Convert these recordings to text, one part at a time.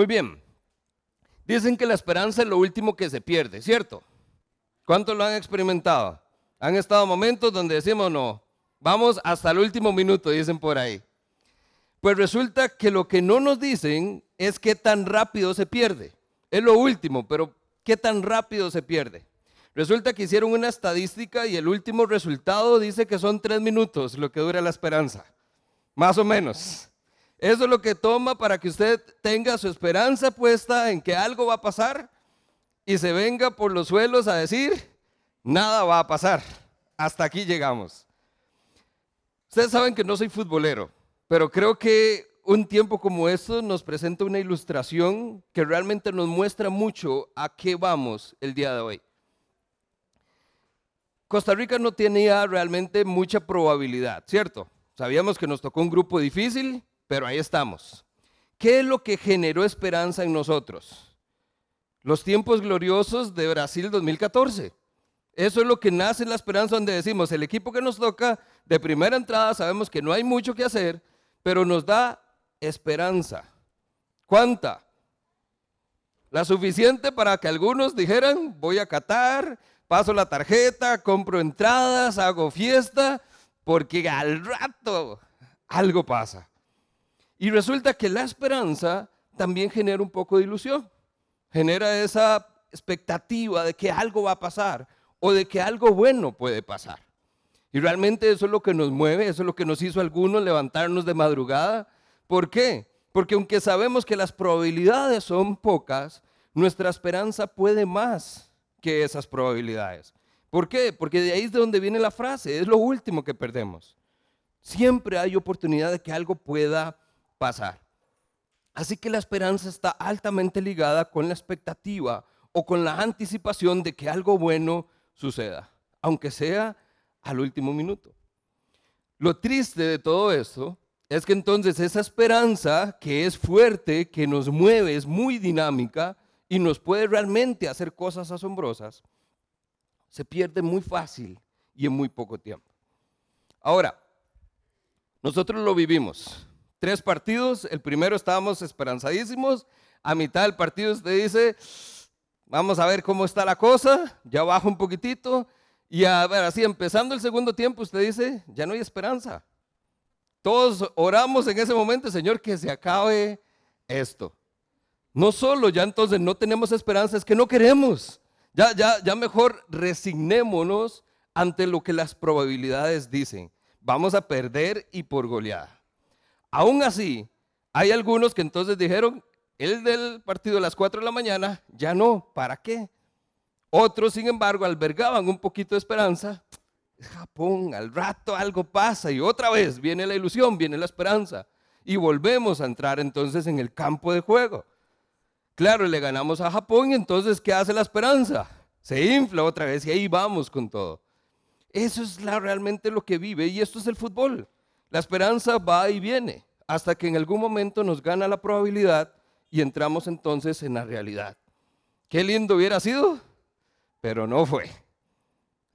Muy bien. Dicen que la esperanza es lo último que se pierde, ¿cierto? ¿Cuántos lo han experimentado? Han estado momentos donde decimos, no, vamos hasta el último minuto, dicen por ahí. Pues resulta que lo que no nos dicen es qué tan rápido se pierde. Es lo último, pero qué tan rápido se pierde. Resulta que hicieron una estadística y el último resultado dice que son tres minutos lo que dura la esperanza. Más o menos. Eso es lo que toma para que usted tenga su esperanza puesta en que algo va a pasar y se venga por los suelos a decir, nada va a pasar. Hasta aquí llegamos. Ustedes saben que no soy futbolero, pero creo que un tiempo como esto nos presenta una ilustración que realmente nos muestra mucho a qué vamos el día de hoy. Costa Rica no tenía realmente mucha probabilidad, ¿cierto? Sabíamos que nos tocó un grupo difícil, pero ahí estamos. ¿Qué es lo que generó esperanza en nosotros? Los tiempos gloriosos de Brasil 2014. Eso es lo que nace en la esperanza donde decimos, el equipo que nos toca de primera entrada sabemos que no hay mucho que hacer, pero nos da esperanza. ¿Cuánta? La suficiente para que algunos dijeran, voy a Qatar, paso la tarjeta, compro entradas, hago fiesta, porque al rato algo pasa. Y resulta que la esperanza también genera un poco de ilusión, genera esa expectativa de que algo va a pasar o de que algo bueno puede pasar. Y realmente eso es lo que nos mueve, eso es lo que nos hizo algunos levantarnos de madrugada. ¿Por qué? Porque aunque sabemos que las probabilidades son pocas, nuestra esperanza puede más que esas probabilidades. ¿Por qué? Porque de ahí es de donde viene la frase, es lo último que perdemos. Siempre hay oportunidad de que algo pueda pasar. Así que la esperanza está altamente ligada con la expectativa o con la anticipación de que algo bueno suceda, aunque sea al último minuto. Lo triste de todo esto es que entonces esa esperanza que es fuerte, que nos mueve, es muy dinámica y nos puede realmente hacer cosas asombrosas, se pierde muy fácil y en muy poco tiempo. Ahora, nosotros lo vivimos tres partidos. El primero estábamos esperanzadísimos. A mitad del partido usted dice, vamos a ver cómo está la cosa. Ya baja un poquitito. Y a ver, así empezando el segundo tiempo, usted dice, ya no hay esperanza. Todos oramos en ese momento, Señor, que se acabe esto. No solo ya entonces no tenemos esperanza, es que no queremos. Ya, ya, ya mejor resignémonos ante lo que las probabilidades dicen. Vamos a perder y por goleada. Aún así, hay algunos que entonces dijeron, el del partido de las 4 de la mañana, ya no, ¿para qué? Otros, sin embargo, albergaban un poquito de esperanza. Japón, al rato algo pasa y otra vez viene la ilusión, viene la esperanza. Y volvemos a entrar entonces en el campo de juego. Claro, le ganamos a Japón y entonces, ¿qué hace la esperanza? Se infla otra vez y ahí vamos con todo. Eso es la, realmente lo que vive y esto es el fútbol. La esperanza va y viene hasta que en algún momento nos gana la probabilidad y entramos entonces en la realidad. Qué lindo hubiera sido, pero no fue.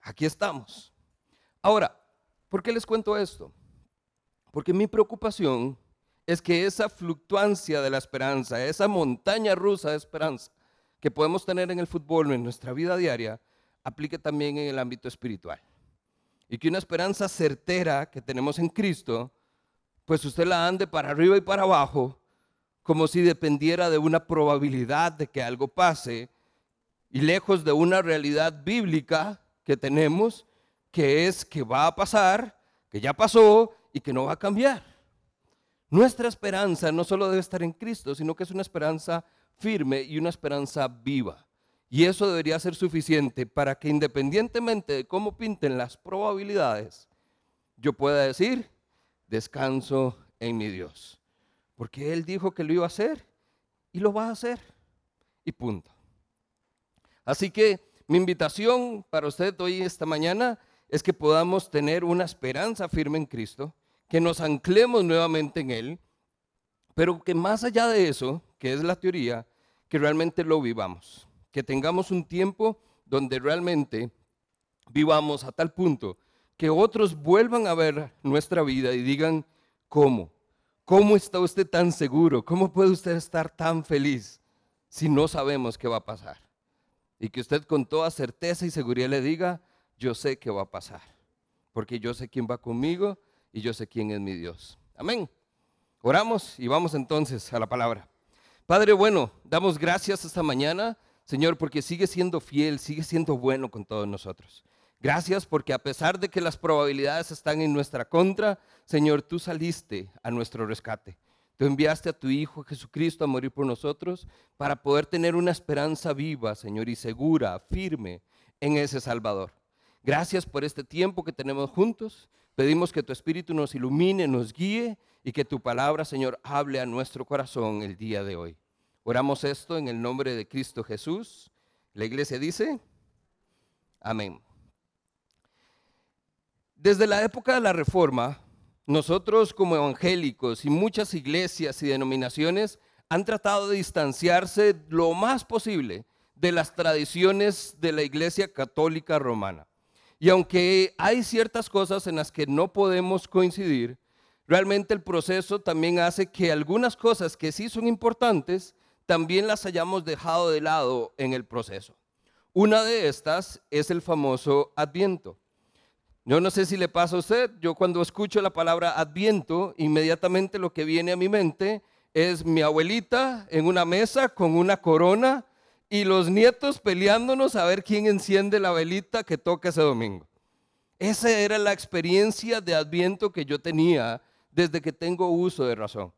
Aquí estamos. Ahora, ¿por qué les cuento esto? Porque mi preocupación es que esa fluctuancia de la esperanza, esa montaña rusa de esperanza que podemos tener en el fútbol en nuestra vida diaria, aplique también en el ámbito espiritual y que una esperanza certera que tenemos en Cristo, pues usted la ande para arriba y para abajo, como si dependiera de una probabilidad de que algo pase, y lejos de una realidad bíblica que tenemos, que es que va a pasar, que ya pasó y que no va a cambiar. Nuestra esperanza no solo debe estar en Cristo, sino que es una esperanza firme y una esperanza viva. Y eso debería ser suficiente para que independientemente de cómo pinten las probabilidades, yo pueda decir, descanso en mi Dios. Porque Él dijo que lo iba a hacer y lo va a hacer. Y punto. Así que mi invitación para usted hoy, esta mañana, es que podamos tener una esperanza firme en Cristo, que nos anclemos nuevamente en Él, pero que más allá de eso, que es la teoría, que realmente lo vivamos que tengamos un tiempo donde realmente vivamos a tal punto que otros vuelvan a ver nuestra vida y digan, ¿cómo? ¿Cómo está usted tan seguro? ¿Cómo puede usted estar tan feliz si no sabemos qué va a pasar? Y que usted con toda certeza y seguridad le diga, yo sé qué va a pasar, porque yo sé quién va conmigo y yo sé quién es mi Dios. Amén. Oramos y vamos entonces a la palabra. Padre bueno, damos gracias esta mañana, Señor, porque sigue siendo fiel, sigue siendo bueno con todos nosotros. Gracias porque a pesar de que las probabilidades están en nuestra contra, Señor, tú saliste a nuestro rescate. Tú enviaste a tu Hijo Jesucristo a morir por nosotros para poder tener una esperanza viva, Señor, y segura, firme en ese Salvador. Gracias por este tiempo que tenemos juntos. Pedimos que tu Espíritu nos ilumine, nos guíe y que tu palabra, Señor, hable a nuestro corazón el día de hoy. Oramos esto en el nombre de Cristo Jesús. La iglesia dice, amén. Desde la época de la Reforma, nosotros como evangélicos y muchas iglesias y denominaciones han tratado de distanciarse lo más posible de las tradiciones de la iglesia católica romana. Y aunque hay ciertas cosas en las que no podemos coincidir, realmente el proceso también hace que algunas cosas que sí son importantes, también las hayamos dejado de lado en el proceso. Una de estas es el famoso adviento. Yo no sé si le pasa a usted, yo cuando escucho la palabra adviento, inmediatamente lo que viene a mi mente es mi abuelita en una mesa con una corona y los nietos peleándonos a ver quién enciende la velita que toca ese domingo. Esa era la experiencia de Adviento que yo tenía desde que tengo uso de razón.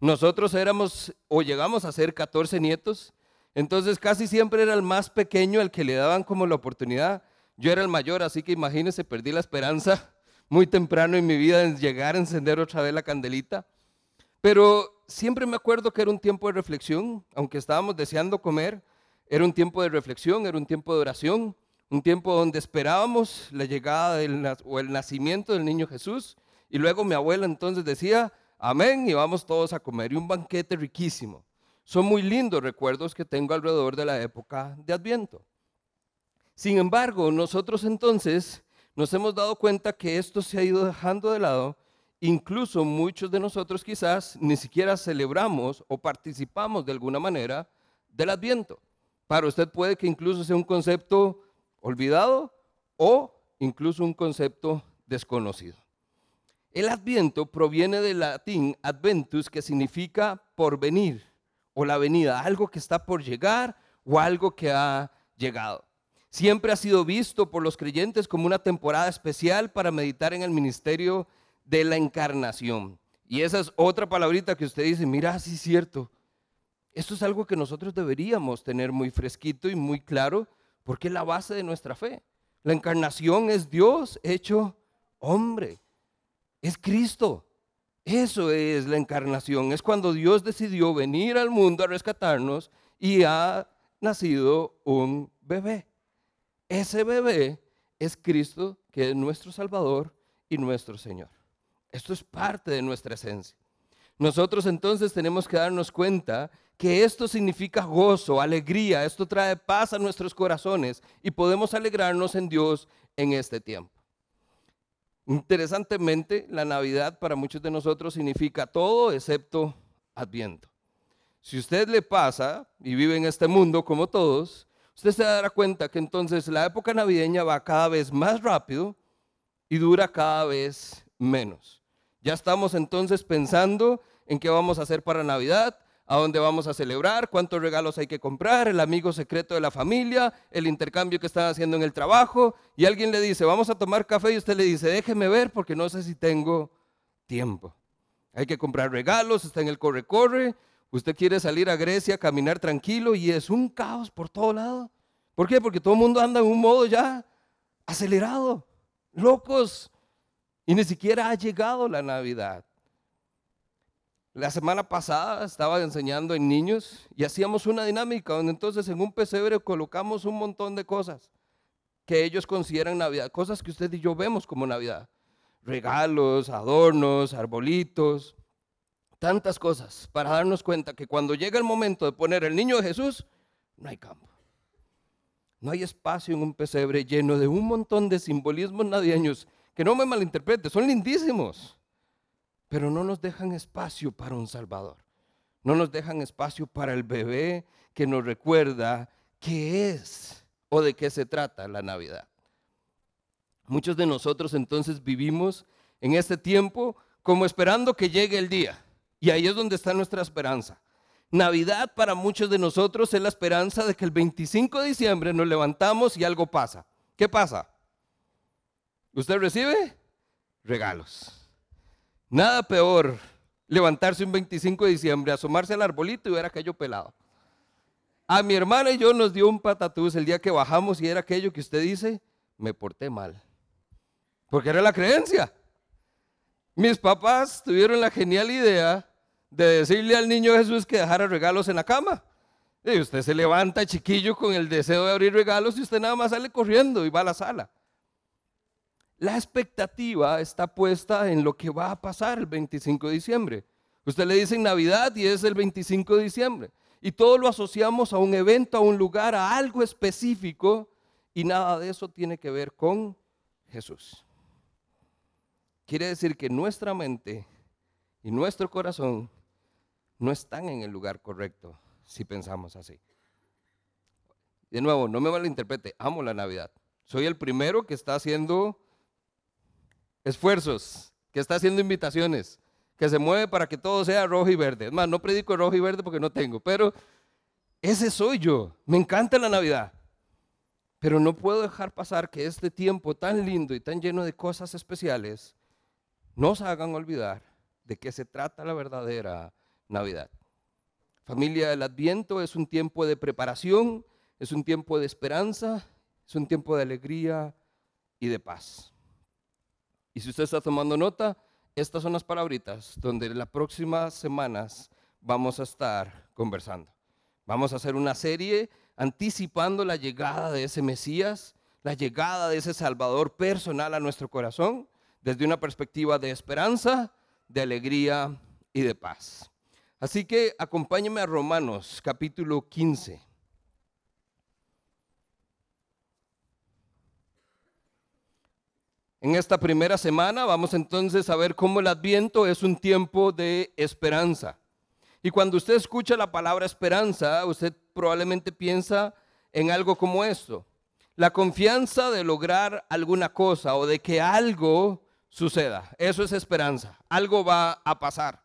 Nosotros éramos o llegamos a ser 14 nietos, entonces casi siempre era el más pequeño el que le daban como la oportunidad. Yo era el mayor, así que imagínense, perdí la esperanza muy temprano en mi vida en llegar a encender otra vez la candelita. Pero siempre me acuerdo que era un tiempo de reflexión, aunque estábamos deseando comer, era un tiempo de reflexión, era un tiempo de oración, un tiempo donde esperábamos la llegada o el nacimiento del niño Jesús. Y luego mi abuela entonces decía, amén, y vamos todos a comer. Y un banquete riquísimo. Son muy lindos recuerdos que tengo alrededor de la época de Adviento. Sin embargo, nosotros entonces nos hemos dado cuenta que esto se ha ido dejando de lado. Incluso muchos de nosotros quizás ni siquiera celebramos o participamos de alguna manera del Adviento. Para usted puede que incluso sea un concepto olvidado o incluso un concepto desconocido. El adviento proviene del latín adventus, que significa por venir o la venida, algo que está por llegar o algo que ha llegado. Siempre ha sido visto por los creyentes como una temporada especial para meditar en el ministerio de la encarnación. Y esa es otra palabrita que usted dice, mira, sí es cierto. Esto es algo que nosotros deberíamos tener muy fresquito y muy claro porque es la base de nuestra fe. La encarnación es Dios hecho hombre. Es Cristo. Eso es la encarnación. Es cuando Dios decidió venir al mundo a rescatarnos y ha nacido un bebé. Ese bebé es Cristo, que es nuestro Salvador y nuestro Señor. Esto es parte de nuestra esencia. Nosotros entonces tenemos que darnos cuenta que esto significa gozo, alegría, esto trae paz a nuestros corazones y podemos alegrarnos en Dios en este tiempo. Interesantemente, la Navidad para muchos de nosotros significa todo excepto Adviento. Si usted le pasa y vive en este mundo como todos, usted se dará cuenta que entonces la época navideña va cada vez más rápido y dura cada vez menos. Ya estamos entonces pensando en qué vamos a hacer para Navidad, a dónde vamos a celebrar, cuántos regalos hay que comprar, el amigo secreto de la familia, el intercambio que están haciendo en el trabajo, y alguien le dice, vamos a tomar café, y usted le dice, déjeme ver porque no sé si tengo tiempo. Hay que comprar regalos, está en el corre-corre, usted quiere salir a Grecia, caminar tranquilo, y es un caos por todo lado. ¿Por qué? Porque todo el mundo anda en un modo ya acelerado, locos, y ni siquiera ha llegado la Navidad. La semana pasada estaba enseñando en niños y hacíamos una dinámica donde entonces en un pesebre colocamos un montón de cosas que ellos consideran Navidad, cosas que usted y yo vemos como Navidad. Regalos, adornos, arbolitos, tantas cosas para darnos cuenta que cuando llega el momento de poner el niño de Jesús, no hay campo. No hay espacio en un pesebre lleno de un montón de simbolismos navideños que no me malinterprete, son lindísimos pero no nos dejan espacio para un Salvador. No nos dejan espacio para el bebé que nos recuerda qué es o de qué se trata la Navidad. Muchos de nosotros entonces vivimos en este tiempo como esperando que llegue el día. Y ahí es donde está nuestra esperanza. Navidad para muchos de nosotros es la esperanza de que el 25 de diciembre nos levantamos y algo pasa. ¿Qué pasa? ¿Usted recibe? Regalos. Nada peor levantarse un 25 de diciembre, asomarse al arbolito y ver aquello pelado. A mi hermana y yo nos dio un patatús el día que bajamos y era aquello que usted dice, me porté mal. Porque era la creencia. Mis papás tuvieron la genial idea de decirle al niño Jesús que dejara regalos en la cama. Y usted se levanta chiquillo con el deseo de abrir regalos y usted nada más sale corriendo y va a la sala. La expectativa está puesta en lo que va a pasar el 25 de diciembre. Usted le dice Navidad y es el 25 de diciembre. Y todo lo asociamos a un evento, a un lugar, a algo específico y nada de eso tiene que ver con Jesús. Quiere decir que nuestra mente y nuestro corazón no están en el lugar correcto si pensamos así. De nuevo, no me malinterprete, amo la Navidad. Soy el primero que está haciendo esfuerzos, que está haciendo invitaciones, que se mueve para que todo sea rojo y verde. Es más, no predico rojo y verde porque no tengo, pero ese soy yo. Me encanta la Navidad. Pero no puedo dejar pasar que este tiempo tan lindo y tan lleno de cosas especiales nos hagan olvidar de qué se trata la verdadera Navidad. Familia, el Adviento es un tiempo de preparación, es un tiempo de esperanza, es un tiempo de alegría y de paz. Y si usted está tomando nota, estas son las palabritas donde las próximas semanas vamos a estar conversando. Vamos a hacer una serie anticipando la llegada de ese Mesías, la llegada de ese Salvador personal a nuestro corazón, desde una perspectiva de esperanza, de alegría y de paz. Así que acompáñeme a Romanos capítulo 15. En esta primera semana vamos entonces a ver cómo el adviento es un tiempo de esperanza. Y cuando usted escucha la palabra esperanza, usted probablemente piensa en algo como esto. La confianza de lograr alguna cosa o de que algo suceda. Eso es esperanza. Algo va a pasar.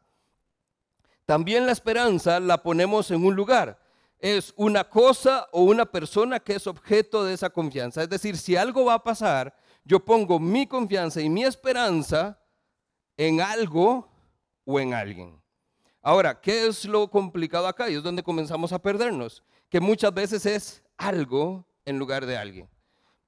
También la esperanza la ponemos en un lugar. Es una cosa o una persona que es objeto de esa confianza. Es decir, si algo va a pasar, yo pongo mi confianza y mi esperanza en algo o en alguien. Ahora, ¿qué es lo complicado acá? Y es donde comenzamos a perdernos, que muchas veces es algo en lugar de alguien.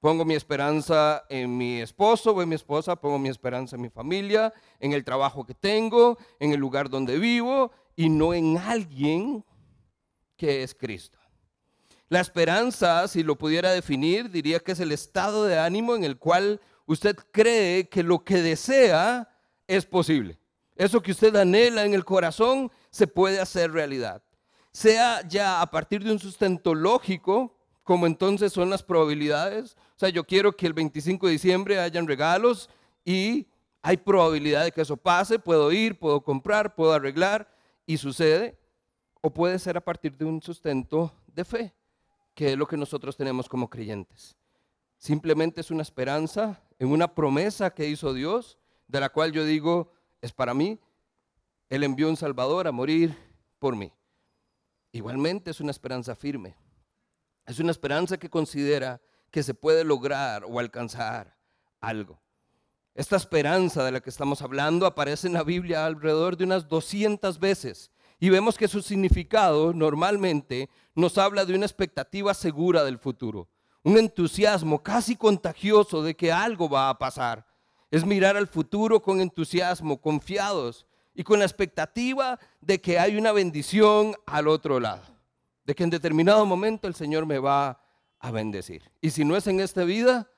Pongo mi esperanza en mi esposo o en mi esposa, pongo mi esperanza en mi familia, en el trabajo que tengo, en el lugar donde vivo y no en alguien que es Cristo. La esperanza, si lo pudiera definir, diría que es el estado de ánimo en el cual usted cree que lo que desea es posible. Eso que usted anhela en el corazón se puede hacer realidad. Sea ya a partir de un sustento lógico, como entonces son las probabilidades. O sea, yo quiero que el 25 de diciembre hayan regalos y hay probabilidad de que eso pase. Puedo ir, puedo comprar, puedo arreglar y sucede. O puede ser a partir de un sustento de fe que es lo que nosotros tenemos como creyentes. Simplemente es una esperanza en una promesa que hizo Dios, de la cual yo digo, es para mí. Él envió un Salvador a morir por mí. Igualmente es una esperanza firme. Es una esperanza que considera que se puede lograr o alcanzar algo. Esta esperanza de la que estamos hablando aparece en la Biblia alrededor de unas 200 veces y vemos que su significado normalmente nos habla de una expectativa segura del futuro, un entusiasmo casi contagioso de que algo va a pasar. Es mirar al futuro con entusiasmo, confiados y con la expectativa de que hay una bendición al otro lado, de que en determinado momento el Señor me va a bendecir. Y si no es en esta vida,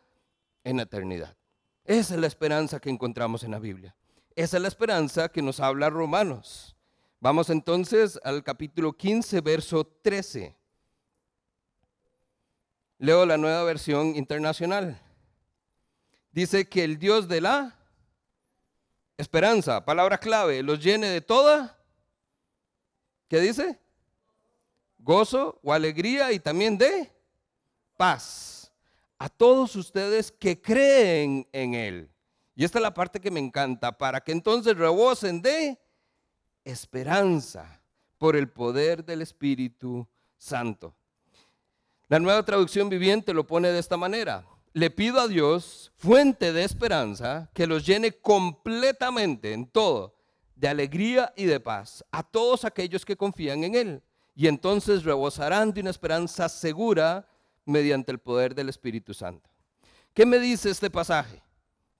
en la eternidad. Esa es la esperanza que encontramos en la Biblia. Esa es la esperanza que nos habla Romanos. Vamos entonces al capítulo 15, verso 13. Leo la nueva versión internacional. Dice que el Dios de la esperanza, palabra clave, los llene de toda, ¿qué dice? Gozo o alegría y también de paz. A todos ustedes que creen en Él. Y esta es la parte que me encanta, para que entonces rebosen de esperanza por el poder del Espíritu Santo. La nueva traducción viviente lo pone de esta manera. Le pido a Dios, fuente de esperanza, que los llene completamente en todo, de alegría y de paz, a todos aquellos que confían en Él. Y entonces rebosarán de una esperanza segura mediante el poder del Espíritu Santo. ¿Qué me dice este pasaje?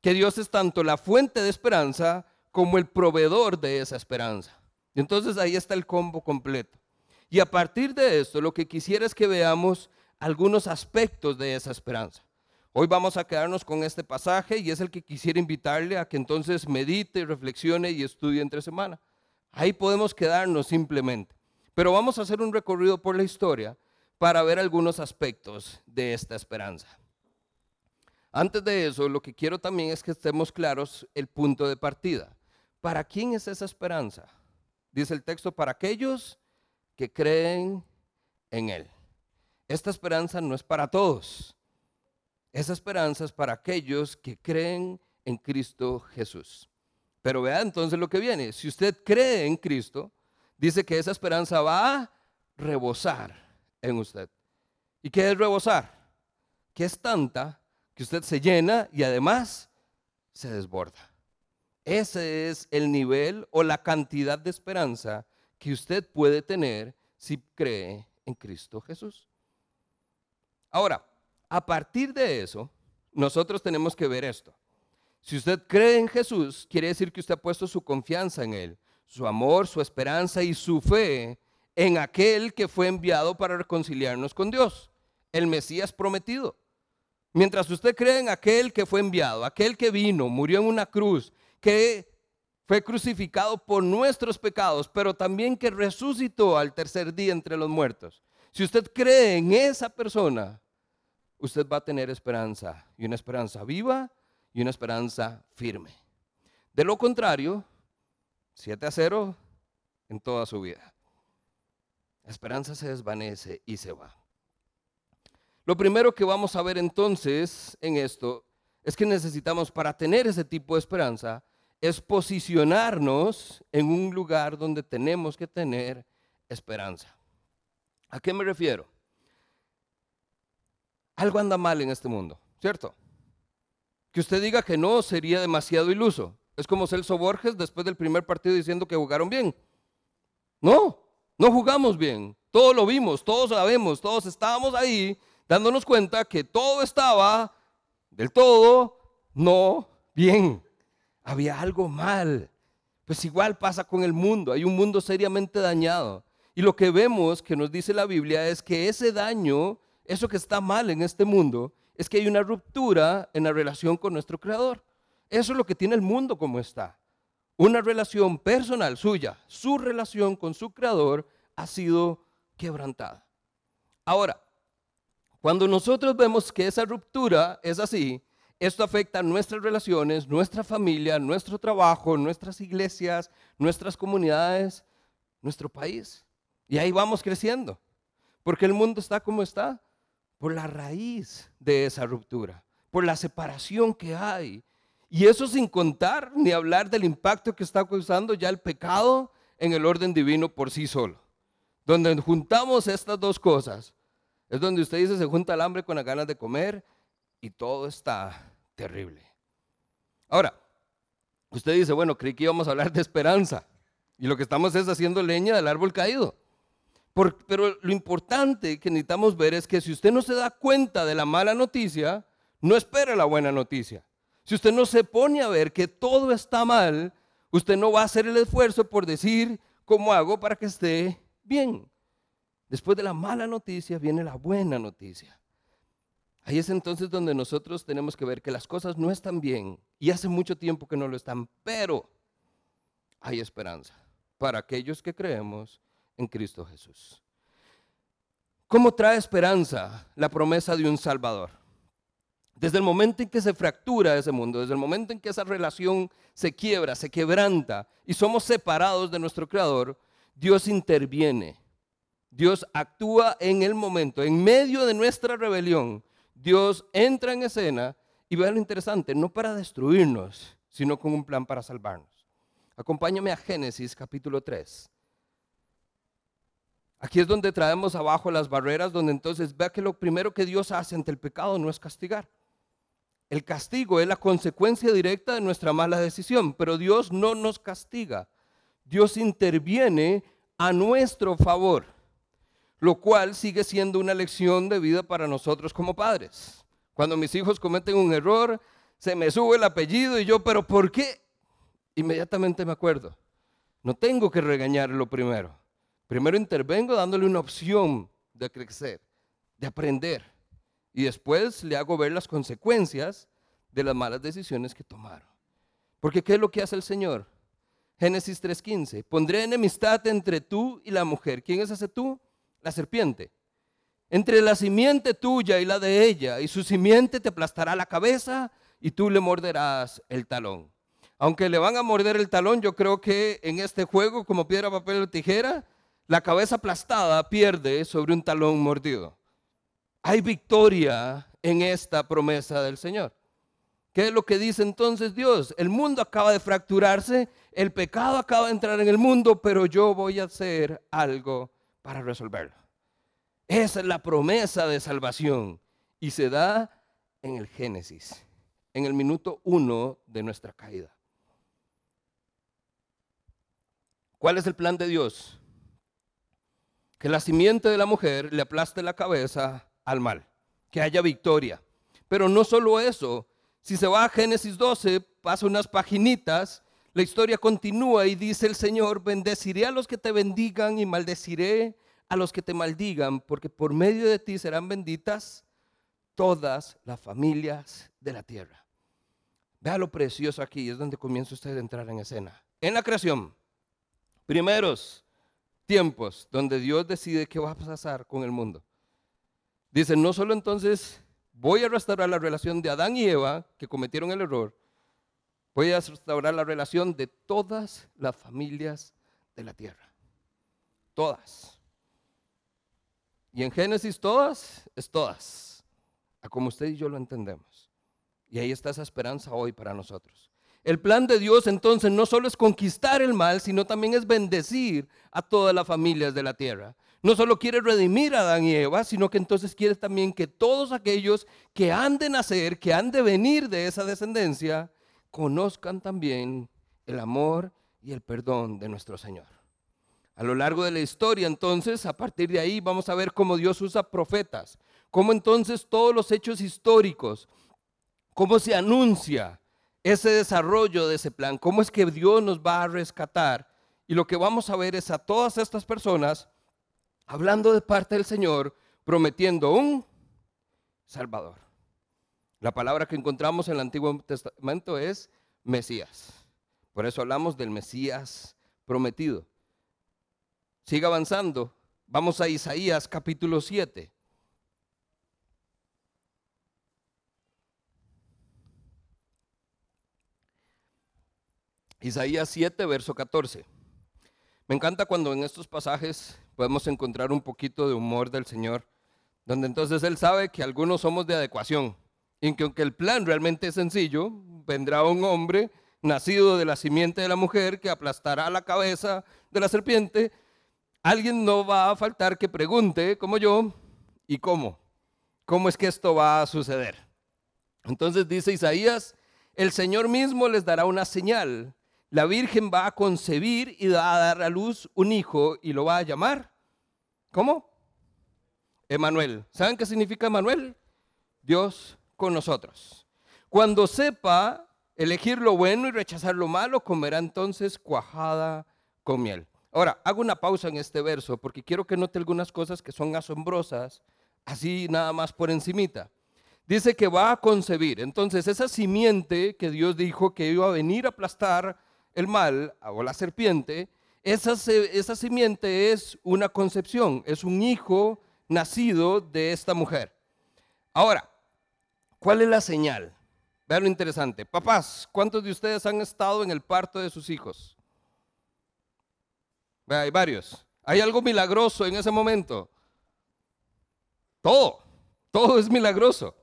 Que Dios es tanto la fuente de esperanza como el proveedor de esa esperanza. Entonces ahí está el combo completo. Y a partir de esto, lo que quisiera es que veamos algunos aspectos de esa esperanza. Hoy vamos a quedarnos con este pasaje y es el que quisiera invitarle a que entonces medite, reflexione y estudie entre semana. Ahí podemos quedarnos simplemente. Pero vamos a hacer un recorrido por la historia para ver algunos aspectos de esta esperanza. Antes de eso, lo que quiero también es que estemos claros el punto de partida. ¿Para quién es esa esperanza? Dice el texto, para aquellos que creen en Él. Esta esperanza no es para todos. Esa esperanza es para aquellos que creen en Cristo Jesús. Pero vea entonces lo que viene. Si usted cree en Cristo, dice que esa esperanza va a rebosar en usted. ¿Y qué es rebosar? Que es tanta que usted se llena y además se desborda. Ese es el nivel o la cantidad de esperanza que usted puede tener si cree en Cristo Jesús. Ahora, a partir de eso, nosotros tenemos que ver esto. Si usted cree en Jesús, quiere decir que usted ha puesto su confianza en Él, su amor, su esperanza y su fe en aquel que fue enviado para reconciliarnos con Dios, el Mesías prometido. Mientras usted cree en aquel que fue enviado, aquel que vino, murió en una cruz, que fue crucificado por nuestros pecados, pero también que resucitó al tercer día entre los muertos. Si usted cree en esa persona, usted va a tener esperanza, y una esperanza viva y una esperanza firme. De lo contrario, 7 a 0 en toda su vida. La esperanza se desvanece y se va. Lo primero que vamos a ver entonces en esto es que necesitamos para tener ese tipo de esperanza es posicionarnos en un lugar donde tenemos que tener esperanza. ¿A qué me refiero? Algo anda mal en este mundo, ¿cierto? Que usted diga que no sería demasiado iluso. Es como Celso Borges después del primer partido diciendo que jugaron bien. No, no jugamos bien. Todos lo vimos, todos sabemos, todos estábamos ahí dándonos cuenta que todo estaba del todo no bien había algo mal. Pues igual pasa con el mundo, hay un mundo seriamente dañado. Y lo que vemos que nos dice la Biblia es que ese daño, eso que está mal en este mundo, es que hay una ruptura en la relación con nuestro Creador. Eso es lo que tiene el mundo como está. Una relación personal suya, su relación con su Creador ha sido quebrantada. Ahora, cuando nosotros vemos que esa ruptura es así, esto afecta nuestras relaciones, nuestra familia, nuestro trabajo, nuestras iglesias, nuestras comunidades, nuestro país. Y ahí vamos creciendo. Porque el mundo está como está por la raíz de esa ruptura, por la separación que hay. Y eso sin contar ni hablar del impacto que está causando ya el pecado en el orden divino por sí solo. Donde juntamos estas dos cosas, es donde usted dice se junta el hambre con las ganas de comer y todo está terrible. Ahora, usted dice, bueno, creí que íbamos a hablar de esperanza. Y lo que estamos es haciendo leña del árbol caído. pero lo importante que necesitamos ver es que si usted no se da cuenta de la mala noticia, no espere la buena noticia. Si usted no se pone a ver que todo está mal, usted no va a hacer el esfuerzo por decir cómo hago para que esté bien. Después de la mala noticia viene la buena noticia. Ahí es entonces donde nosotros tenemos que ver que las cosas no están bien y hace mucho tiempo que no lo están, pero hay esperanza para aquellos que creemos en Cristo Jesús. ¿Cómo trae esperanza la promesa de un Salvador? Desde el momento en que se fractura ese mundo, desde el momento en que esa relación se quiebra, se quebranta y somos separados de nuestro Creador, Dios interviene. Dios actúa en el momento, en medio de nuestra rebelión. Dios entra en escena y vea lo interesante, no para destruirnos, sino con un plan para salvarnos. Acompáñame a Génesis capítulo 3. Aquí es donde traemos abajo las barreras, donde entonces vea que lo primero que Dios hace ante el pecado no es castigar. El castigo es la consecuencia directa de nuestra mala decisión, pero Dios no nos castiga. Dios interviene a nuestro favor, lo cual sigue siendo una lección de vida para nosotros como padres. Cuando mis hijos cometen un error, se me sube el apellido y yo, pero ¿por qué? Inmediatamente me acuerdo. No tengo que regañarlo primero. Primero intervengo dándole una opción de crecer, de aprender y después le hago ver las consecuencias de las malas decisiones que tomaron. Porque ¿qué es lo que hace el Señor? Génesis 3:15, pondré enemistad entre tú y la mujer. ¿Quién es ese tú? La serpiente. Entre la simiente tuya y la de ella, y su simiente te aplastará la cabeza y tú le morderás el talón. Aunque le van a morder el talón, yo creo que en este juego, como piedra, papel o tijera, la cabeza aplastada pierde sobre un talón mordido. Hay victoria en esta promesa del Señor. ¿Qué es lo que dice entonces Dios? El mundo acaba de fracturarse, el pecado acaba de entrar en el mundo, pero yo voy a hacer algo para resolverlo. Esa es la promesa de salvación y se da en el Génesis, en el minuto uno de nuestra caída. ¿Cuál es el plan de Dios? Que la simiente de la mujer le aplaste la cabeza al mal, que haya victoria. Pero no solo eso, si se va a Génesis 12, pasa unas paginitas, la historia continúa y dice el Señor, bendeciré a los que te bendigan y maldeciré a los que te maldigan, porque por medio de ti serán benditas todas las familias de la tierra. Vea lo precioso aquí, es donde comienza usted a entrar en escena. En la creación, primeros tiempos donde Dios decide qué va a pasar con el mundo. Dice, no solo entonces voy a restaurar la relación de Adán y Eva, que cometieron el error, voy a restaurar la relación de todas las familias de la tierra. Todas. Y en Génesis todas es todas, a como usted y yo lo entendemos. Y ahí está esa esperanza hoy para nosotros. El plan de Dios entonces no solo es conquistar el mal, sino también es bendecir a todas las familias de la tierra no solo quiere redimir a Adán y Eva, sino que entonces quiere también que todos aquellos que han de nacer, que han de venir de esa descendencia, conozcan también el amor y el perdón de nuestro Señor. A lo largo de la historia, entonces, a partir de ahí vamos a ver cómo Dios usa profetas, cómo entonces todos los hechos históricos, cómo se anuncia ese desarrollo de ese plan, cómo es que Dios nos va a rescatar. Y lo que vamos a ver es a todas estas personas hablando de parte del Señor, prometiendo un Salvador. La palabra que encontramos en el Antiguo Testamento es Mesías. Por eso hablamos del Mesías prometido. Sigue avanzando. Vamos a Isaías capítulo 7. Isaías 7, verso 14. Me encanta cuando en estos pasajes podemos encontrar un poquito de humor del Señor, donde entonces Él sabe que algunos somos de adecuación y que aunque el plan realmente es sencillo, vendrá un hombre nacido de la simiente de la mujer que aplastará la cabeza de la serpiente, alguien no va a faltar que pregunte, como yo, ¿y cómo? ¿Cómo es que esto va a suceder? Entonces dice Isaías, el Señor mismo les dará una señal la Virgen va a concebir y va a dar a luz un hijo y lo va a llamar. ¿Cómo? Emanuel. ¿Saben qué significa Emanuel? Dios con nosotros. Cuando sepa elegir lo bueno y rechazar lo malo, comerá entonces cuajada con miel. Ahora, hago una pausa en este verso porque quiero que note algunas cosas que son asombrosas, así nada más por encimita. Dice que va a concebir. Entonces, esa simiente que Dios dijo que iba a venir a aplastar el mal o la serpiente, esa, esa simiente es una concepción, es un hijo nacido de esta mujer. Ahora, ¿Cuál es la señal? Vean lo interesante. Papás, ¿cuántos de ustedes han estado en el parto de sus hijos? Hay varios. ¿Hay algo milagroso en ese momento? Todo, todo es milagroso.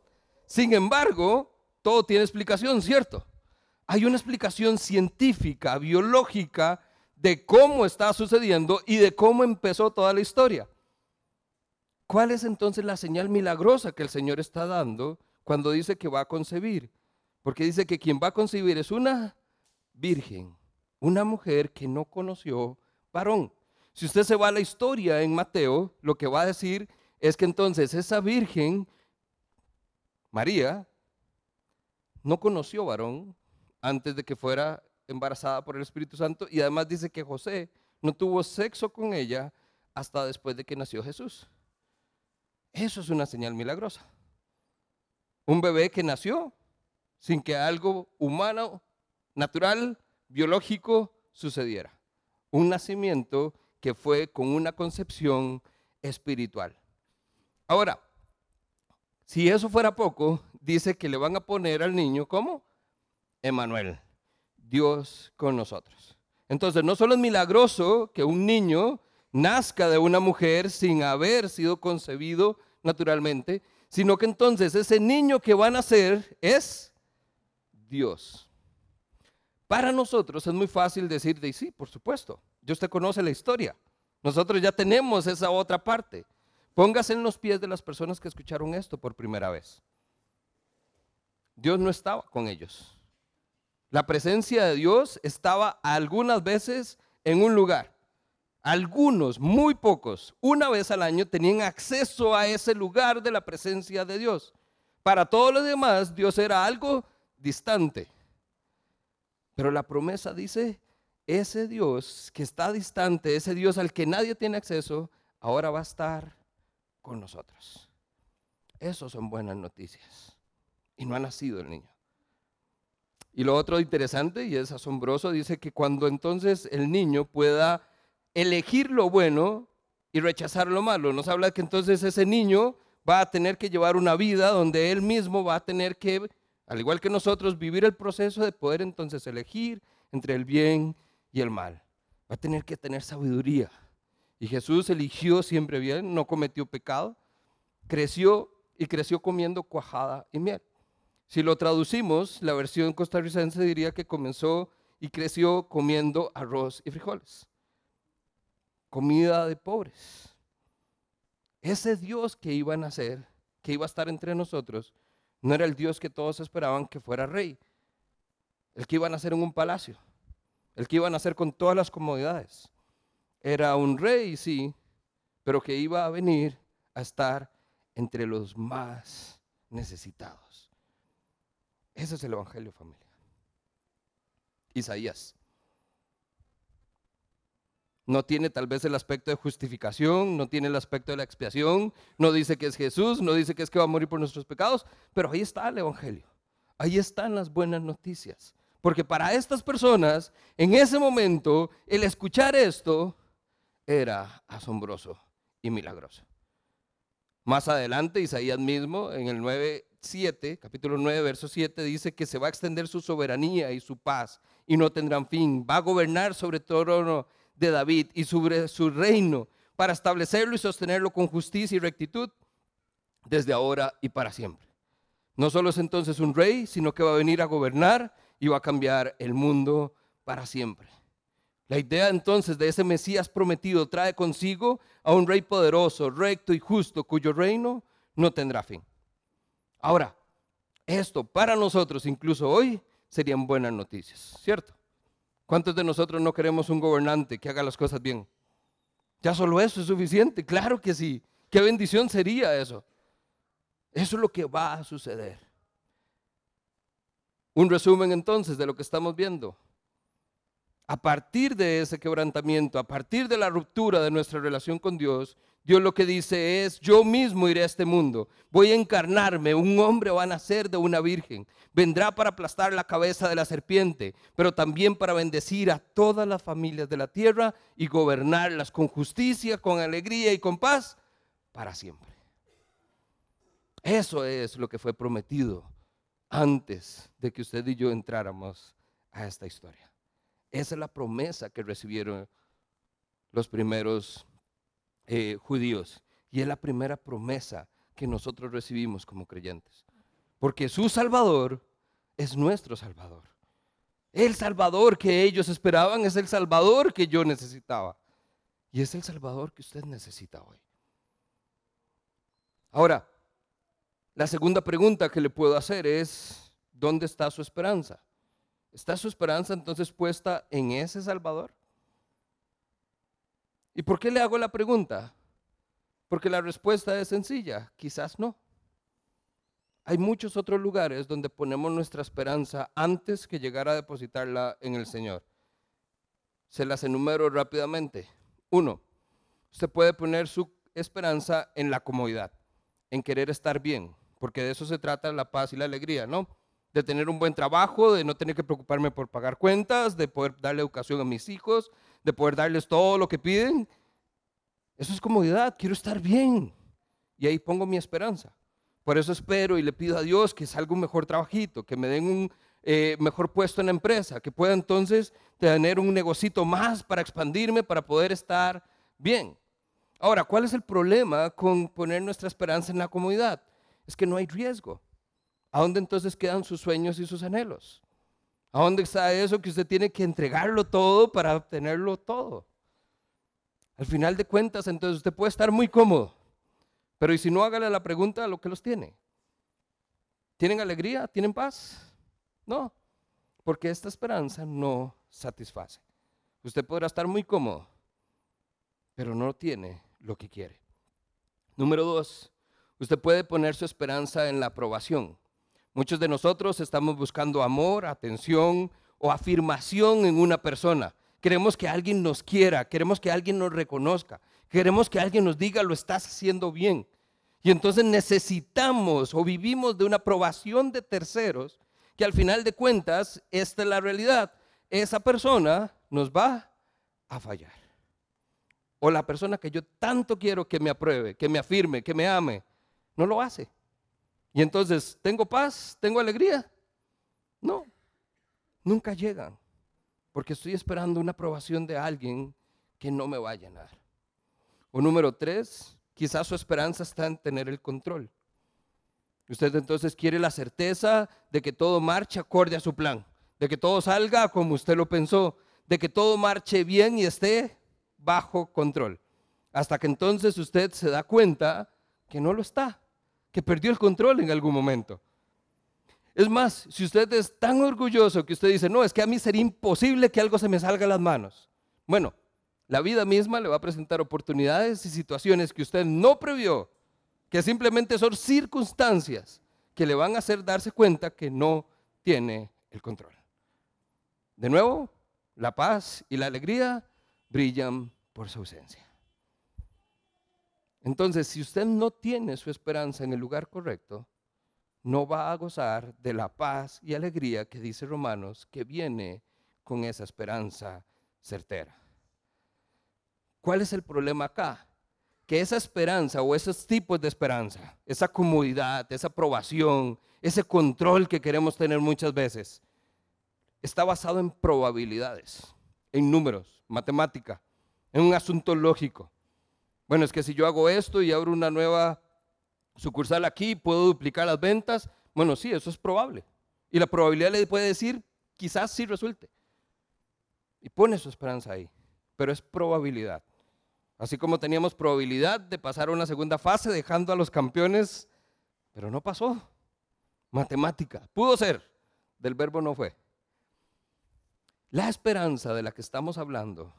Sin embargo, todo tiene explicación, ¿cierto? Hay una explicación científica, biológica, de cómo está sucediendo y de cómo empezó toda la historia. ¿Cuál es entonces la señal milagrosa que el Señor está dando cuando dice que va a concebir? Porque dice que quien va a concebir es una virgen, una mujer que no conoció varón. Si usted se va a la historia en Mateo, lo que va a decir es que entonces esa virgen, María, no conoció varón antes de que fuera embarazada por el Espíritu Santo y además dice que José no tuvo sexo con ella hasta después de que nació Jesús. Eso es una señal milagrosa. Un bebé que nació sin que algo humano, natural, biológico sucediera. Un nacimiento que fue con una concepción espiritual. Ahora, si eso fuera poco, dice que le van a poner al niño como Emanuel, Dios con nosotros. Entonces, no solo es milagroso que un niño nazca de una mujer sin haber sido concebido naturalmente, sino que entonces ese niño que va a nacer es Dios. Para nosotros es muy fácil decir, de, sí, por supuesto, Dios te conoce la historia. Nosotros ya tenemos esa otra parte. Póngase en los pies de las personas que escucharon esto por primera vez. Dios no estaba con ellos. La presencia de Dios estaba algunas veces en un lugar. Algunos, muy pocos, una vez al año tenían acceso a ese lugar de la presencia de Dios. Para todos los demás, Dios era algo distante. Pero la promesa dice, ese Dios que está distante, ese Dios al que nadie tiene acceso, ahora va a estar con nosotros. Eso son buenas noticias. Y no ha nacido el niño. Y lo otro interesante y es asombroso, dice que cuando entonces el niño pueda elegir lo bueno y rechazar lo malo, nos habla que entonces ese niño va a tener que llevar una vida donde él mismo va a tener que, al igual que nosotros, vivir el proceso de poder entonces elegir entre el bien y el mal. Va a tener que tener sabiduría. Y Jesús eligió siempre bien, no cometió pecado, creció y creció comiendo cuajada y miel. Si lo traducimos, la versión costarricense diría que comenzó y creció comiendo arroz y frijoles. Comida de pobres. Ese Dios que iba a nacer, que iba a estar entre nosotros, no era el Dios que todos esperaban que fuera rey. El que iba a nacer en un palacio. El que iba a nacer con todas las comodidades. Era un rey, sí, pero que iba a venir a estar entre los más necesitados. Ese es el Evangelio, familia. Isaías. No tiene tal vez el aspecto de justificación, no tiene el aspecto de la expiación, no dice que es Jesús, no dice que es que va a morir por nuestros pecados, pero ahí está el Evangelio. Ahí están las buenas noticias. Porque para estas personas, en ese momento, el escuchar esto era asombroso y milagroso. Más adelante, Isaías mismo, en el 9, 7, capítulo 9, verso 7, dice que se va a extender su soberanía y su paz y no tendrán fin. Va a gobernar sobre todo de David y sobre su reino para establecerlo y sostenerlo con justicia y rectitud desde ahora y para siempre. No solo es entonces un rey, sino que va a venir a gobernar y va a cambiar el mundo para siempre. La idea entonces de ese Mesías prometido trae consigo a un rey poderoso, recto y justo, cuyo reino no tendrá fin. Ahora, esto para nosotros, incluso hoy, serían buenas noticias, ¿cierto? ¿Cuántos de nosotros no queremos un gobernante que haga las cosas bien? Ya solo eso es suficiente, claro que sí. Qué bendición sería eso. Eso es lo que va a suceder. Un resumen entonces de lo que estamos viendo. A partir de ese quebrantamiento, a partir de la ruptura de nuestra relación con Dios, Dios lo que dice es, yo mismo iré a este mundo, voy a encarnarme, un hombre va a nacer de una virgen, vendrá para aplastar la cabeza de la serpiente, pero también para bendecir a todas las familias de la tierra y gobernarlas con justicia, con alegría y con paz para siempre. Eso es lo que fue prometido antes de que usted y yo entráramos a esta historia. Esa es la promesa que recibieron los primeros eh, judíos. Y es la primera promesa que nosotros recibimos como creyentes. Porque su Salvador es nuestro Salvador. El Salvador que ellos esperaban es el Salvador que yo necesitaba. Y es el Salvador que usted necesita hoy. Ahora, la segunda pregunta que le puedo hacer es, ¿dónde está su esperanza? ¿Está su esperanza entonces puesta en ese Salvador? ¿Y por qué le hago la pregunta? Porque la respuesta es sencilla, quizás no. Hay muchos otros lugares donde ponemos nuestra esperanza antes que llegar a depositarla en el Señor. Se las enumero rápidamente. Uno, usted puede poner su esperanza en la comodidad, en querer estar bien, porque de eso se trata la paz y la alegría, ¿no? De tener un buen trabajo, de no tener que preocuparme por pagar cuentas, de poder darle educación a mis hijos, de poder darles todo lo que piden. Eso es comodidad, quiero estar bien. Y ahí pongo mi esperanza. Por eso espero y le pido a Dios que salga un mejor trabajito, que me den un eh, mejor puesto en la empresa, que pueda entonces tener un negocito más para expandirme, para poder estar bien. Ahora, ¿cuál es el problema con poner nuestra esperanza en la comodidad? Es que no hay riesgo. ¿A dónde entonces quedan sus sueños y sus anhelos? ¿A dónde está eso que usted tiene que entregarlo todo para obtenerlo todo? Al final de cuentas, entonces usted puede estar muy cómodo, pero y si no, hágale la pregunta a lo que los tiene. ¿Tienen alegría? ¿Tienen paz? No, porque esta esperanza no satisface. Usted podrá estar muy cómodo, pero no tiene lo que quiere. Número dos, usted puede poner su esperanza en la aprobación. Muchos de nosotros estamos buscando amor, atención o afirmación en una persona. Queremos que alguien nos quiera, queremos que alguien nos reconozca, queremos que alguien nos diga lo estás haciendo bien. Y entonces necesitamos o vivimos de una aprobación de terceros que al final de cuentas, esta es la realidad. Esa persona nos va a fallar. O la persona que yo tanto quiero que me apruebe, que me afirme, que me ame, no lo hace. Y entonces, ¿tengo paz? ¿Tengo alegría? No, nunca llegan, porque estoy esperando una aprobación de alguien que no me va a llenar. O número tres, quizás su esperanza está en tener el control. Usted entonces quiere la certeza de que todo marche acorde a su plan, de que todo salga como usted lo pensó, de que todo marche bien y esté bajo control. Hasta que entonces usted se da cuenta que no lo está que perdió el control en algún momento. Es más, si usted es tan orgulloso que usted dice, no, es que a mí sería imposible que algo se me salga a las manos. Bueno, la vida misma le va a presentar oportunidades y situaciones que usted no previó, que simplemente son circunstancias que le van a hacer darse cuenta que no tiene el control. De nuevo, la paz y la alegría brillan por su ausencia. Entonces, si usted no tiene su esperanza en el lugar correcto, no va a gozar de la paz y alegría que dice Romanos que viene con esa esperanza certera. ¿Cuál es el problema acá? Que esa esperanza o esos tipos de esperanza, esa comodidad, esa aprobación, ese control que queremos tener muchas veces, está basado en probabilidades, en números, matemática, en un asunto lógico. Bueno, es que si yo hago esto y abro una nueva sucursal aquí, puedo duplicar las ventas. Bueno, sí, eso es probable. Y la probabilidad le puede decir, quizás sí resulte. Y pone su esperanza ahí. Pero es probabilidad. Así como teníamos probabilidad de pasar a una segunda fase dejando a los campeones, pero no pasó. Matemática. Pudo ser. Del verbo no fue. La esperanza de la que estamos hablando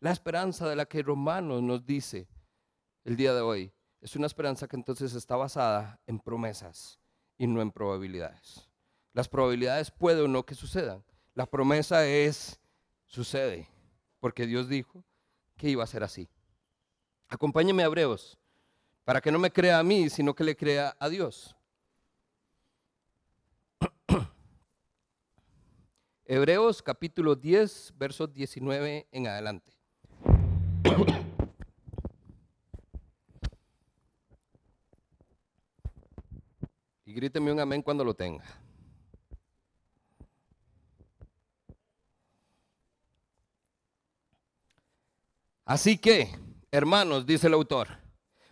la esperanza de la que Romanos nos dice el día de hoy es una esperanza que entonces está basada en promesas y no en probabilidades. Las probabilidades puede o no que sucedan. La promesa es, sucede, porque Dios dijo que iba a ser así. Acompáñeme a Hebreos, para que no me crea a mí, sino que le crea a Dios. Hebreos capítulo 10, versos 19 en adelante. Gríteme un amén cuando lo tenga. Así que, hermanos, dice el autor,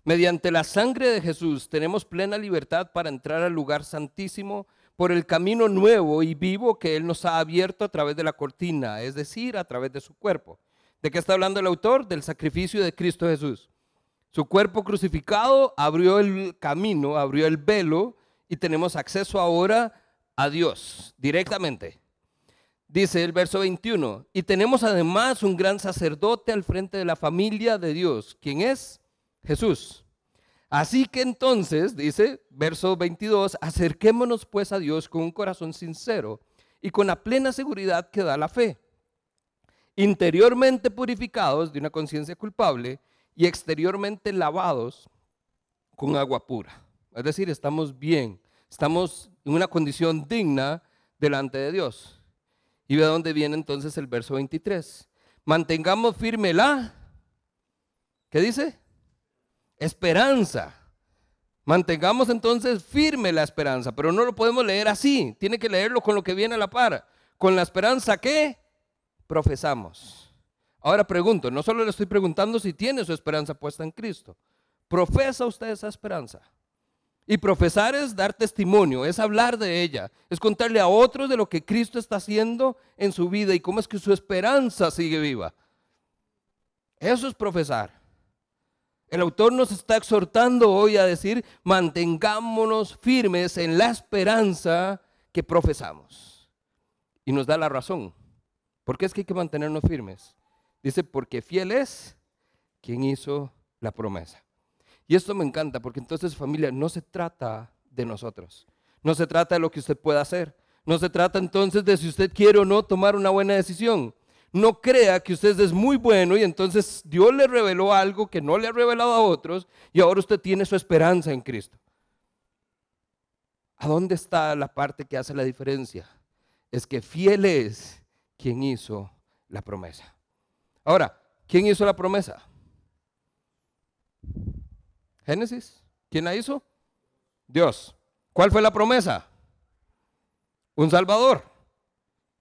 mediante la sangre de Jesús tenemos plena libertad para entrar al lugar santísimo por el camino nuevo y vivo que Él nos ha abierto a través de la cortina, es decir, a través de su cuerpo. ¿De qué está hablando el autor? Del sacrificio de Cristo Jesús. Su cuerpo crucificado abrió el camino, abrió el velo y tenemos acceso ahora a Dios directamente. Dice el verso 21, y tenemos además un gran sacerdote al frente de la familia de Dios. ¿Quién es? Jesús. Así que entonces, dice verso 22, acerquémonos pues a Dios con un corazón sincero y con la plena seguridad que da la fe, interiormente purificados de una conciencia culpable y exteriormente lavados con agua pura. Es decir, estamos bien, estamos en una condición digna delante de Dios. Y ve dónde viene entonces el verso 23. Mantengamos firme la, ¿qué dice? Esperanza. Mantengamos entonces firme la esperanza, pero no lo podemos leer así. Tiene que leerlo con lo que viene a la par. Con la esperanza que profesamos. Ahora pregunto, no solo le estoy preguntando si tiene su esperanza puesta en Cristo. ¿Profesa usted esa esperanza? Y profesar es dar testimonio, es hablar de ella, es contarle a otros de lo que Cristo está haciendo en su vida y cómo es que su esperanza sigue viva. Eso es profesar. El autor nos está exhortando hoy a decir, mantengámonos firmes en la esperanza que profesamos. Y nos da la razón. ¿Por qué es que hay que mantenernos firmes? Dice, porque fiel es quien hizo la promesa. Y esto me encanta porque entonces familia, no se trata de nosotros. No se trata de lo que usted pueda hacer. No se trata entonces de si usted quiere o no tomar una buena decisión. No crea que usted es muy bueno y entonces Dios le reveló algo que no le ha revelado a otros y ahora usted tiene su esperanza en Cristo. ¿A dónde está la parte que hace la diferencia? Es que fiel es quien hizo la promesa. Ahora, ¿quién hizo la promesa? Génesis. ¿Quién la hizo? Dios. ¿Cuál fue la promesa? Un Salvador.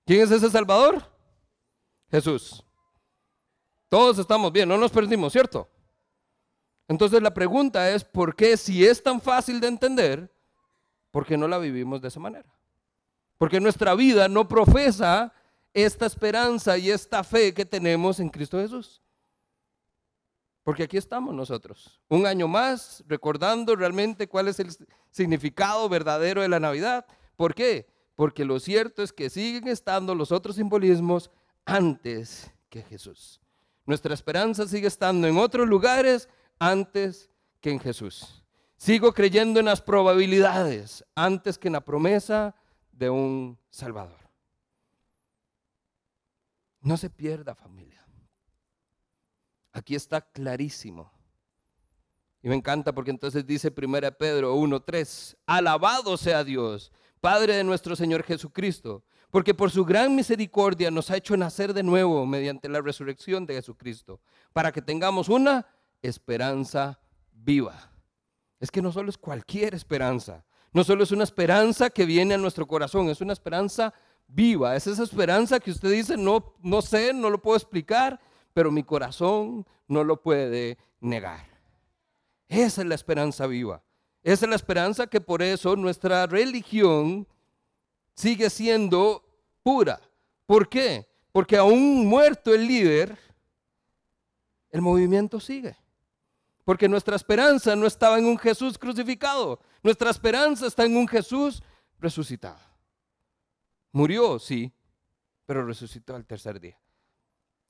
¿Quién es ese Salvador? Jesús. Todos estamos bien, no nos perdimos, ¿cierto? Entonces la pregunta es, ¿por qué si es tan fácil de entender, por qué no la vivimos de esa manera? Porque nuestra vida no profesa esta esperanza y esta fe que tenemos en Cristo Jesús. Porque aquí estamos nosotros, un año más, recordando realmente cuál es el significado verdadero de la Navidad. ¿Por qué? Porque lo cierto es que siguen estando los otros simbolismos antes que Jesús. Nuestra esperanza sigue estando en otros lugares antes que en Jesús. Sigo creyendo en las probabilidades antes que en la promesa de un Salvador. No se pierda familia. Aquí está clarísimo. Y me encanta porque entonces dice 1 Pedro 1.3, alabado sea Dios, Padre de nuestro Señor Jesucristo, porque por su gran misericordia nos ha hecho nacer de nuevo mediante la resurrección de Jesucristo, para que tengamos una esperanza viva. Es que no solo es cualquier esperanza, no solo es una esperanza que viene a nuestro corazón, es una esperanza viva, es esa esperanza que usted dice, no, no sé, no lo puedo explicar, pero mi corazón no lo puede negar. Esa es la esperanza viva. Esa es la esperanza que por eso nuestra religión sigue siendo pura. ¿Por qué? Porque aún muerto el líder, el movimiento sigue. Porque nuestra esperanza no estaba en un Jesús crucificado. Nuestra esperanza está en un Jesús resucitado. Murió, sí, pero resucitó al tercer día.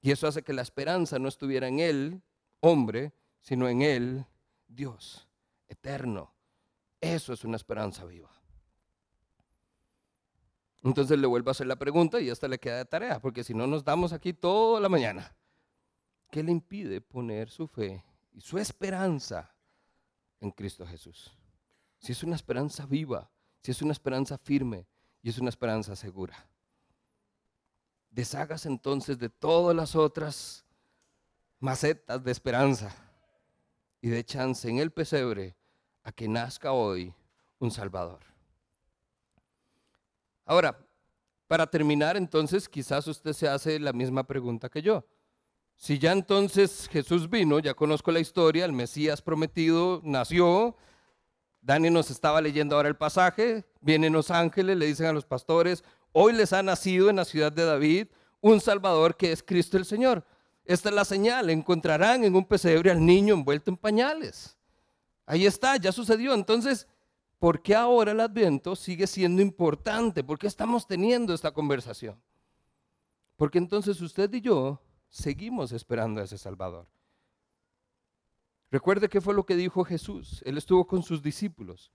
Y eso hace que la esperanza no estuviera en Él, hombre, sino en Él, Dios, eterno. Eso es una esperanza viva. Entonces le vuelvo a hacer la pregunta y hasta le queda de tarea, porque si no nos damos aquí toda la mañana. ¿Qué le impide poner su fe y su esperanza en Cristo Jesús? Si es una esperanza viva, si es una esperanza firme y es una esperanza segura. Deshagas entonces de todas las otras macetas de esperanza y de chance en el pesebre a que nazca hoy un Salvador. Ahora, para terminar, entonces, quizás usted se hace la misma pregunta que yo. Si ya entonces Jesús vino, ya conozco la historia, el Mesías prometido nació, Dani nos estaba leyendo ahora el pasaje, vienen los ángeles, le dicen a los pastores, hoy les ha nacido en la ciudad de David un Salvador que es Cristo el Señor. Esta es la señal, encontrarán en un pesebre al niño envuelto en pañales. Ahí está, ya sucedió. Entonces, ¿por qué ahora el adviento sigue siendo importante? ¿Por qué estamos teniendo esta conversación? Porque entonces usted y yo seguimos esperando a ese Salvador. Recuerde qué fue lo que dijo Jesús. Él estuvo con sus discípulos.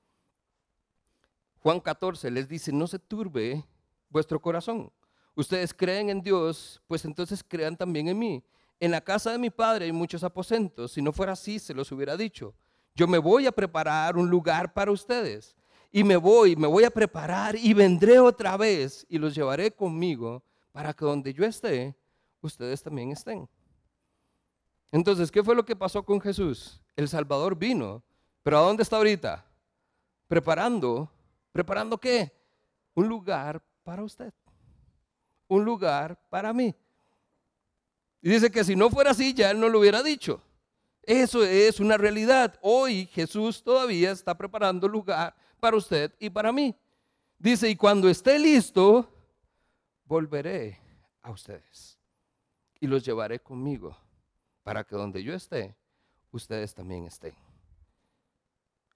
Juan 14 les dice, no se turbe vuestro corazón. Ustedes creen en Dios, pues entonces crean también en mí. En la casa de mi padre hay muchos aposentos. Si no fuera así, se los hubiera dicho. Yo me voy a preparar un lugar para ustedes. Y me voy, me voy a preparar y vendré otra vez y los llevaré conmigo para que donde yo esté, ustedes también estén. Entonces, ¿qué fue lo que pasó con Jesús? El Salvador vino, pero ¿a dónde está ahorita? Preparando, preparando qué? Un lugar para usted, un lugar para mí. Y dice que si no fuera así, ya él no lo hubiera dicho. Eso es una realidad. Hoy Jesús todavía está preparando lugar para usted y para mí. Dice, y cuando esté listo, volveré a ustedes y los llevaré conmigo para que donde yo esté, ustedes también estén.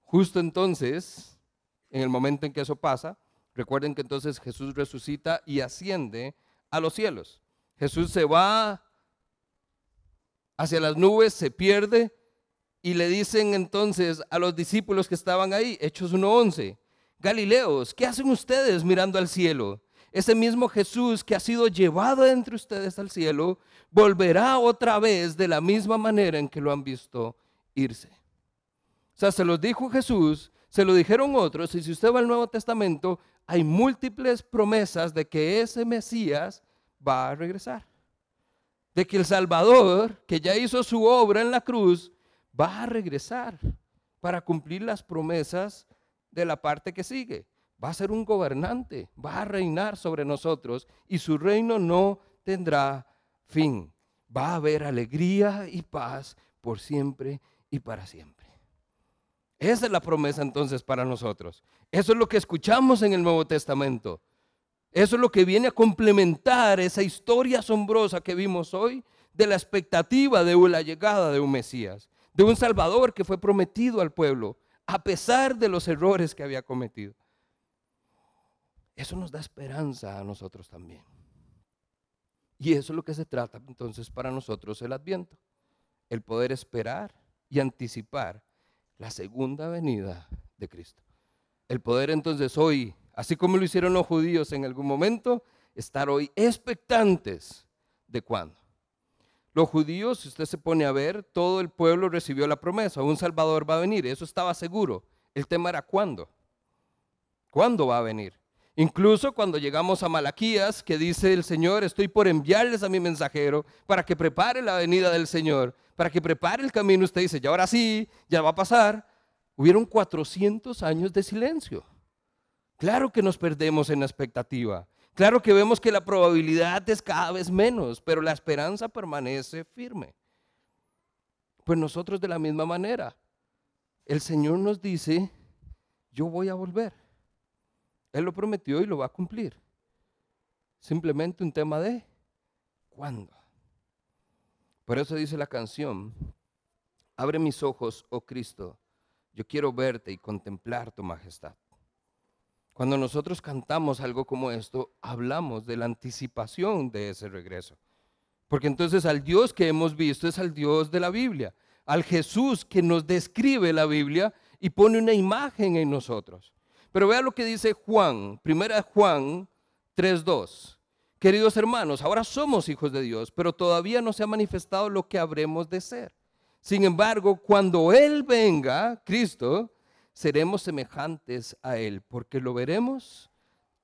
Justo entonces, en el momento en que eso pasa, recuerden que entonces Jesús resucita y asciende a los cielos. Jesús se va hacia las nubes, se pierde y le dicen entonces a los discípulos que estaban ahí, Hechos 1.11, Galileos, ¿qué hacen ustedes mirando al cielo? Ese mismo Jesús que ha sido llevado entre ustedes al cielo, volverá otra vez de la misma manera en que lo han visto irse. O sea, se los dijo Jesús, se lo dijeron otros, y si usted va al Nuevo Testamento, hay múltiples promesas de que ese Mesías va a regresar. De que el Salvador, que ya hizo su obra en la cruz, va a regresar para cumplir las promesas de la parte que sigue va a ser un gobernante, va a reinar sobre nosotros y su reino no tendrá fin. Va a haber alegría y paz por siempre y para siempre. Esa es la promesa entonces para nosotros. Eso es lo que escuchamos en el Nuevo Testamento. Eso es lo que viene a complementar esa historia asombrosa que vimos hoy de la expectativa de la llegada de un Mesías, de un Salvador que fue prometido al pueblo, a pesar de los errores que había cometido. Eso nos da esperanza a nosotros también. Y eso es lo que se trata entonces para nosotros el adviento. El poder esperar y anticipar la segunda venida de Cristo. El poder entonces hoy, así como lo hicieron los judíos en algún momento, estar hoy expectantes de cuándo. Los judíos, si usted se pone a ver, todo el pueblo recibió la promesa, un Salvador va a venir, eso estaba seguro. El tema era cuándo. ¿Cuándo va a venir? Incluso cuando llegamos a Malaquías, que dice el Señor, estoy por enviarles a mi mensajero para que prepare la venida del Señor, para que prepare el camino, usted dice, ya ahora sí, ya va a pasar. Hubieron 400 años de silencio. Claro que nos perdemos en la expectativa. Claro que vemos que la probabilidad es cada vez menos, pero la esperanza permanece firme. Pues nosotros de la misma manera, el Señor nos dice, yo voy a volver. Él lo prometió y lo va a cumplir. Simplemente un tema de cuándo. Por eso dice la canción, abre mis ojos, oh Cristo, yo quiero verte y contemplar tu majestad. Cuando nosotros cantamos algo como esto, hablamos de la anticipación de ese regreso. Porque entonces al Dios que hemos visto es al Dios de la Biblia, al Jesús que nos describe la Biblia y pone una imagen en nosotros. Pero vea lo que dice Juan, primera Juan 3.2. Queridos hermanos, ahora somos hijos de Dios, pero todavía no se ha manifestado lo que habremos de ser. Sin embargo, cuando Él venga, Cristo, seremos semejantes a Él, porque lo veremos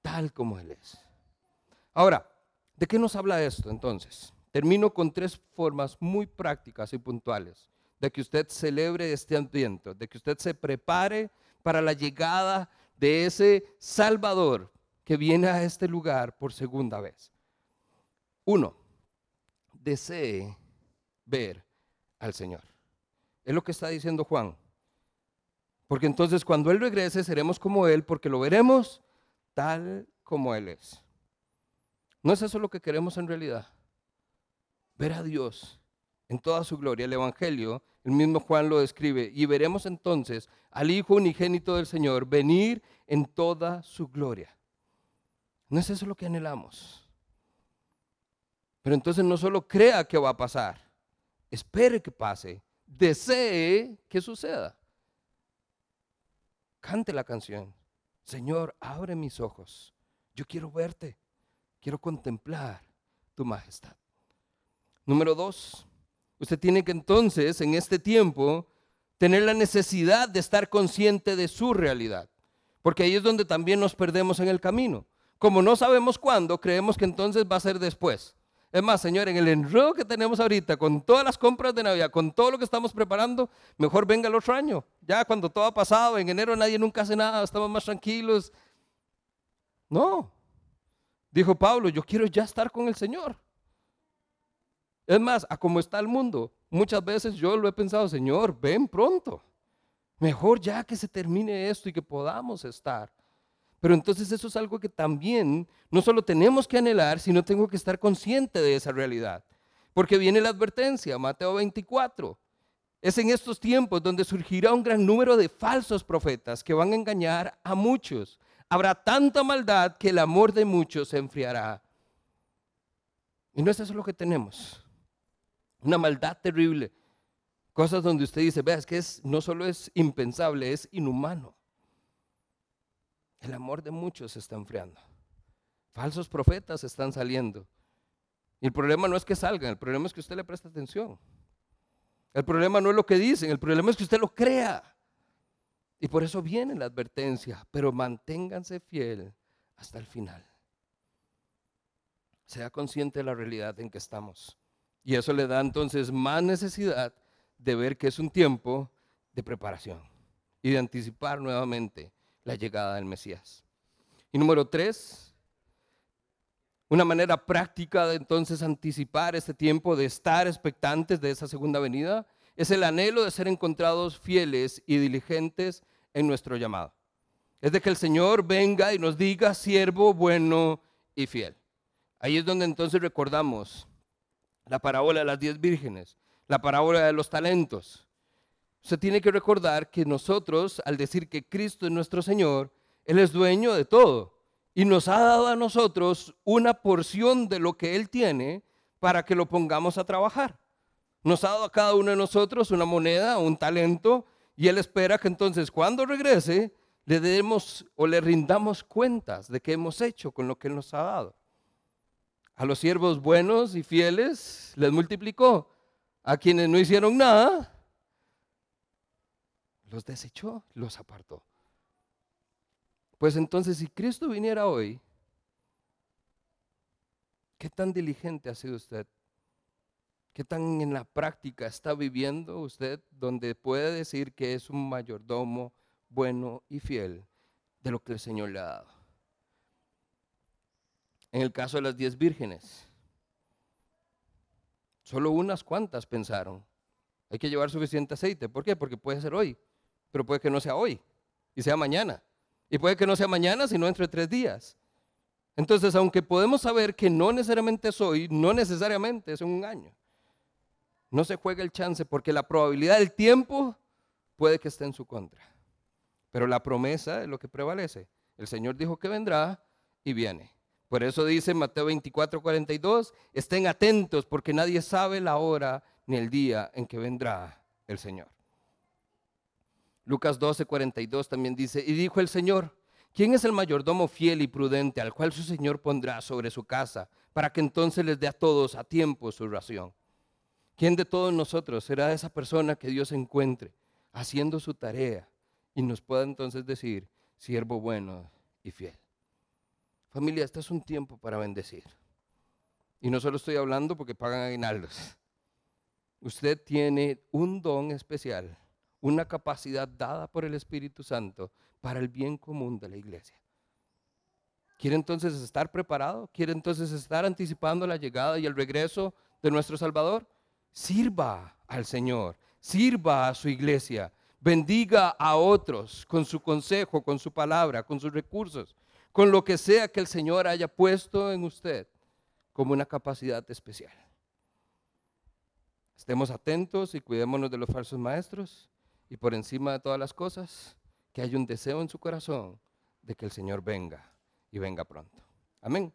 tal como Él es. Ahora, ¿de qué nos habla esto entonces? Termino con tres formas muy prácticas y puntuales de que usted celebre este ambiente, de que usted se prepare para la llegada de ese Salvador que viene a este lugar por segunda vez. Uno, desee ver al Señor. Es lo que está diciendo Juan. Porque entonces cuando Él regrese seremos como Él porque lo veremos tal como Él es. ¿No es eso lo que queremos en realidad? Ver a Dios en toda su gloria. El Evangelio, el mismo Juan lo describe. Y veremos entonces al Hijo unigénito del Señor venir en toda su gloria. ¿No es eso lo que anhelamos? Pero entonces no solo crea que va a pasar, espere que pase, desee que suceda. Cante la canción. Señor, abre mis ojos. Yo quiero verte. Quiero contemplar tu majestad. Número dos, usted tiene que entonces en este tiempo tener la necesidad de estar consciente de su realidad. Porque ahí es donde también nos perdemos en el camino. Como no sabemos cuándo, creemos que entonces va a ser después. Es más, Señor, en el enredo que tenemos ahorita, con todas las compras de Navidad, con todo lo que estamos preparando, mejor venga el otro año. Ya cuando todo ha pasado, en enero nadie nunca hace nada, estamos más tranquilos. No. Dijo Pablo, yo quiero ya estar con el Señor. Es más, a cómo está el mundo, muchas veces yo lo he pensado, Señor, ven pronto. Mejor ya que se termine esto y que podamos estar. Pero entonces eso es algo que también no solo tenemos que anhelar, sino tengo que estar consciente de esa realidad. Porque viene la advertencia, Mateo 24. Es en estos tiempos donde surgirá un gran número de falsos profetas que van a engañar a muchos. Habrá tanta maldad que el amor de muchos se enfriará. Y no es eso lo que tenemos. Una maldad terrible. Cosas donde usted dice, vea, es que es, no solo es impensable, es inhumano. El amor de muchos se está enfriando. Falsos profetas están saliendo. Y el problema no es que salgan, el problema es que usted le preste atención. El problema no es lo que dicen, el problema es que usted lo crea. Y por eso viene la advertencia, pero manténganse fiel hasta el final. Sea consciente de la realidad en que estamos. Y eso le da entonces más necesidad de ver que es un tiempo de preparación y de anticipar nuevamente la llegada del Mesías. Y número tres, una manera práctica de entonces anticipar este tiempo, de estar expectantes de esa segunda venida, es el anhelo de ser encontrados fieles y diligentes en nuestro llamado. Es de que el Señor venga y nos diga, siervo bueno y fiel. Ahí es donde entonces recordamos la parábola de las diez vírgenes, la parábola de los talentos, Usted tiene que recordar que nosotros, al decir que Cristo es nuestro Señor, Él es dueño de todo y nos ha dado a nosotros una porción de lo que Él tiene para que lo pongamos a trabajar. Nos ha dado a cada uno de nosotros una moneda, un talento, y Él espera que entonces cuando regrese le demos o le rindamos cuentas de qué hemos hecho con lo que Él nos ha dado. A los siervos buenos y fieles les multiplicó. A quienes no hicieron nada, los desechó, los apartó. Pues entonces, si Cristo viniera hoy, ¿qué tan diligente ha sido usted? ¿Qué tan en la práctica está viviendo usted donde puede decir que es un mayordomo bueno y fiel de lo que el Señor le ha dado? En el caso de las diez vírgenes, solo unas cuantas pensaron, hay que llevar suficiente aceite. ¿Por qué? Porque puede ser hoy pero puede que no sea hoy y sea mañana. Y puede que no sea mañana, sino entre tres días. Entonces, aunque podemos saber que no necesariamente es hoy, no necesariamente es un año. No se juega el chance porque la probabilidad del tiempo puede que esté en su contra. Pero la promesa es lo que prevalece. El Señor dijo que vendrá y viene. Por eso dice Mateo 24, 42, estén atentos porque nadie sabe la hora ni el día en que vendrá el Señor. Lucas 12, 42 también dice, y dijo el Señor, ¿quién es el mayordomo fiel y prudente al cual su Señor pondrá sobre su casa para que entonces les dé a todos a tiempo su ración? ¿Quién de todos nosotros será esa persona que Dios encuentre haciendo su tarea y nos pueda entonces decir, siervo bueno y fiel? Familia, este es un tiempo para bendecir. Y no solo estoy hablando porque pagan aguinaldos. Usted tiene un don especial una capacidad dada por el Espíritu Santo para el bien común de la iglesia. ¿Quiere entonces estar preparado? ¿Quiere entonces estar anticipando la llegada y el regreso de nuestro Salvador? Sirva al Señor, sirva a su iglesia, bendiga a otros con su consejo, con su palabra, con sus recursos, con lo que sea que el Señor haya puesto en usted como una capacidad especial. Estemos atentos y cuidémonos de los falsos maestros y por encima de todas las cosas, que haya un deseo en su corazón de que el Señor venga y venga pronto. Amén.